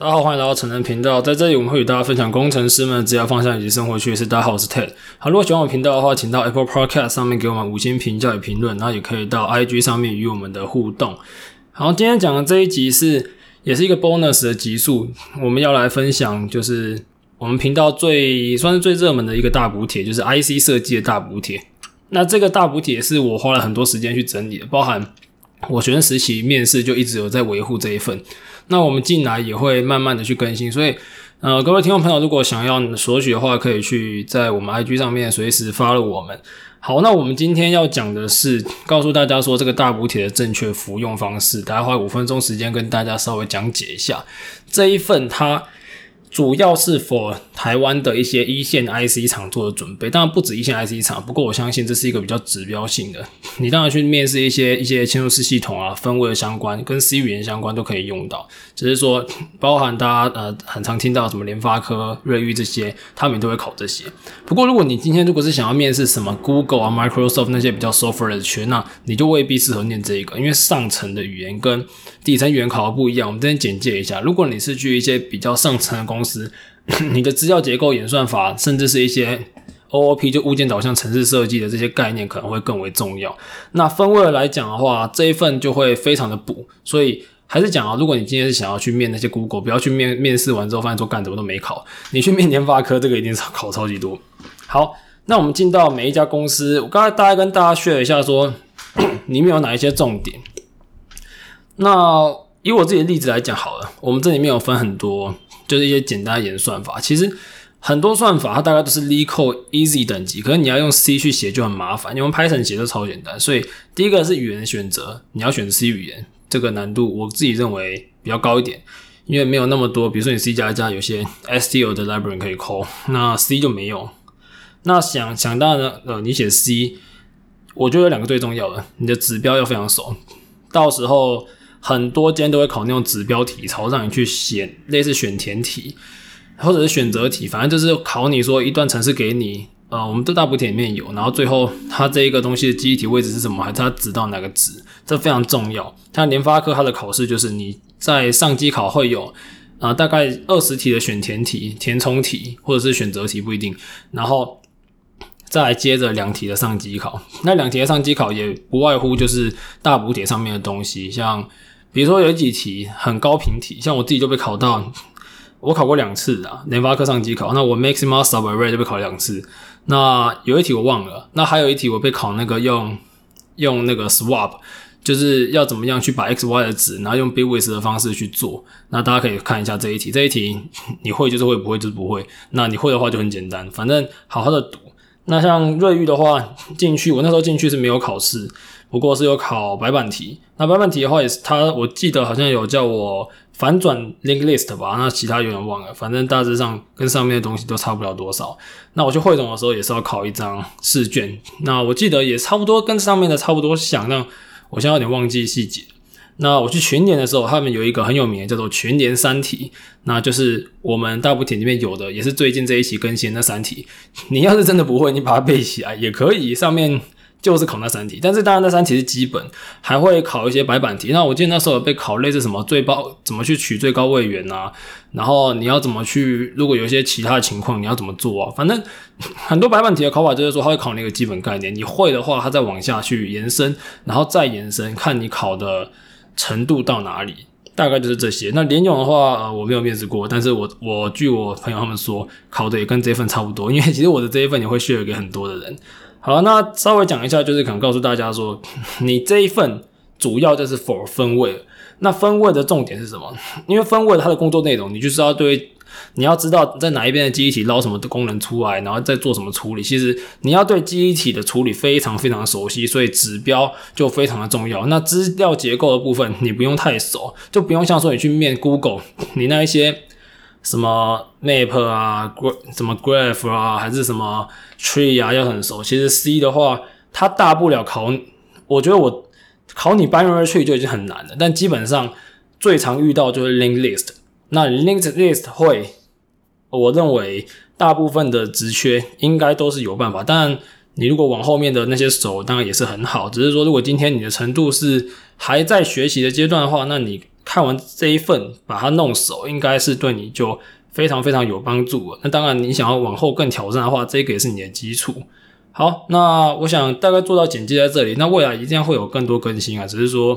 大家好，欢迎来到程人频道。在这里，我们会与大家分享工程师们的职业方向以及生活趣事。大家好，我是 Ted。好，如果喜欢我频道的话，请到 Apple Podcast 上面给我们五星评价与评论，然后也可以到 IG 上面与我们的互动。好，今天讲的这一集是也是一个 bonus 的集数，我们要来分享就是我们频道最算是最热门的一个大补帖，就是 IC 设计的大补帖。那这个大补帖是我花了很多时间去整理的，包含我学生时期面试就一直有在维护这一份。那我们进来也会慢慢的去更新，所以，呃，各位听众朋友，如果想要索取的话，可以去在我们 IG 上面随时发了我们。好，那我们今天要讲的是告诉大家说这个大补帖的正确服用方式，大概花五分钟时间跟大家稍微讲解一下这一份它。主要是 for 台湾的一些一线 IC 厂做的准备，当然不止一线 IC 厂，不过我相信这是一个比较指标性的。你当然去面试一些一些嵌入式系统啊、分位的相关、跟 C 语言相关都可以用到。只是说，包含大家呃很常听到什么联发科、瑞昱这些，他们都会考这些。不过如果你今天如果是想要面试什么 Google 啊、Microsoft 那些比较 software 的缺，那你就未必适合念这一个，因为上层的语言跟底层语言考的不一样。我们这边简介一下，如果你是去一些比较上层的公，公司，你的资料结构、演算法，甚至是一些 OOP 就物件导向程式设计的这些概念，可能会更为重要。那分位来讲的话，这一份就会非常的补。所以还是讲啊，如果你今天是想要去面那些 Google，不要去面面试完之后发现说干什么都没考，你去面联发科，这个一定是考超级多。好，那我们进到每一家公司，我刚才大概跟大家 share 一下说，里面有哪一些重点。那以我自己的例子来讲好了，我们这里面有分很多，就是一些简单一点的算法。其实很多算法它大概都是 LeetCode Easy 等级，可是你要用 C 去写就很麻烦，用 Python 写就超简单。所以第一个是语言的选择，你要选 C 语言，这个难度我自己认为比较高一点，因为没有那么多，比如说你 C 加加有些 STL 的 library 可以 call，那 C 就没有。那想想当然，呃，你写 C，我觉得有两个最重要的，你的指标要非常熟，到时候。很多间都会考那种指标题，朝让你去写类似选填题，或者是选择题，反正就是考你说一段程式给你，呃，我们的大补帖里面有，然后最后它这一个东西的记忆体位置是什么，还是它指到哪个值，这非常重要。像联发科它的考试就是你在上机考会有，呃，大概二十题的选填题、填充题或者是选择题不一定，然后再来接着两题的上机考，那两题的上机考也不外乎就是大补帖上面的东西，像。比如说有几题很高频题，像我自己就被考到，我考过两次啊，联发科上机考，那我 maximum subarray 就被考两次。那有一题我忘了，那还有一题我被考那个用用那个 swap，就是要怎么样去把 x y 的值，然后用 bitwidth 的方式去做。那大家可以看一下这一题，这一题你会就是会，不会就是不会。那你会的话就很简单，反正好好的读。那像瑞玉的话，进去我那时候进去是没有考试。不过是有考白板题，那白板题的话也是他，我记得好像有叫我反转 link list 吧，那其他有点忘了，反正大致上跟上面的东西都差不了多少。那我去汇总的时候也是要考一张试卷，那我记得也差不多跟上面的差不多想，那我现在有点忘记细节。那我去群联的时候，他们有一个很有名的叫做群联三题，那就是我们大补帖里面有的，也是最近这一期更新的那三题。你要是真的不会，你把它背起来也可以，上面。就是考那三题，但是当然那三题是基本，还会考一些白板题。那我记得那时候被考类似什么最高怎么去取最高位元啊，然后你要怎么去，如果有一些其他的情况你要怎么做啊？反正很多白板题的考法就是说，他会考那个基本概念，你会的话，他再往下去延伸，然后再延伸，看你考的程度到哪里，大概就是这些。那联勇的话，呃，我没有面试过，但是我我据我朋友他们说，考的也跟这一份差不多，因为其实我的这一份也会 share 给很多的人。好，那稍微讲一下，就是可能告诉大家说，你这一份主要就是 for 分位。那分位的重点是什么？因为分位它的工作内容，你就是要对，你要知道在哪一边的记忆体捞什么的功能出来，然后再做什么处理。其实你要对记忆体的处理非常非常熟悉，所以指标就非常的重要。那资料结构的部分，你不用太熟，就不用像说你去面 Google，你那一些。什么 map 啊，什么 graph 啊，还是什么 tree 啊，要很熟。其实 C 的话，它大不了考，我觉得我考你 binary tree 就已经很难了。但基本上最常遇到就是 linked list。那 linked list 会，我认为大部分的职缺应该都是有办法。当然，你如果往后面的那些手，当然也是很好。只是说，如果今天你的程度是还在学习的阶段的话，那你看完这一份把它弄熟，应该是对你就非常非常有帮助。那当然，你想要往后更挑战的话，这个也是你的基础。好，那我想大概做到简介在这里。那未来一定会有更多更新啊，只是说，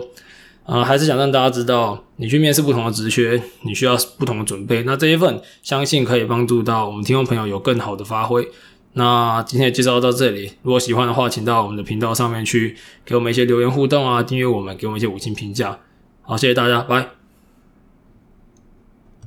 啊，还是想让大家知道，你去面试不同的职缺，你需要不同的准备。那这一份相信可以帮助到我们听众朋友有更好的发挥。那今天的介绍到这里，如果喜欢的话，请到我们的频道上面去给我们一些留言互动啊，订阅我们，给我们一些五星评价。好，谢谢大家，拜。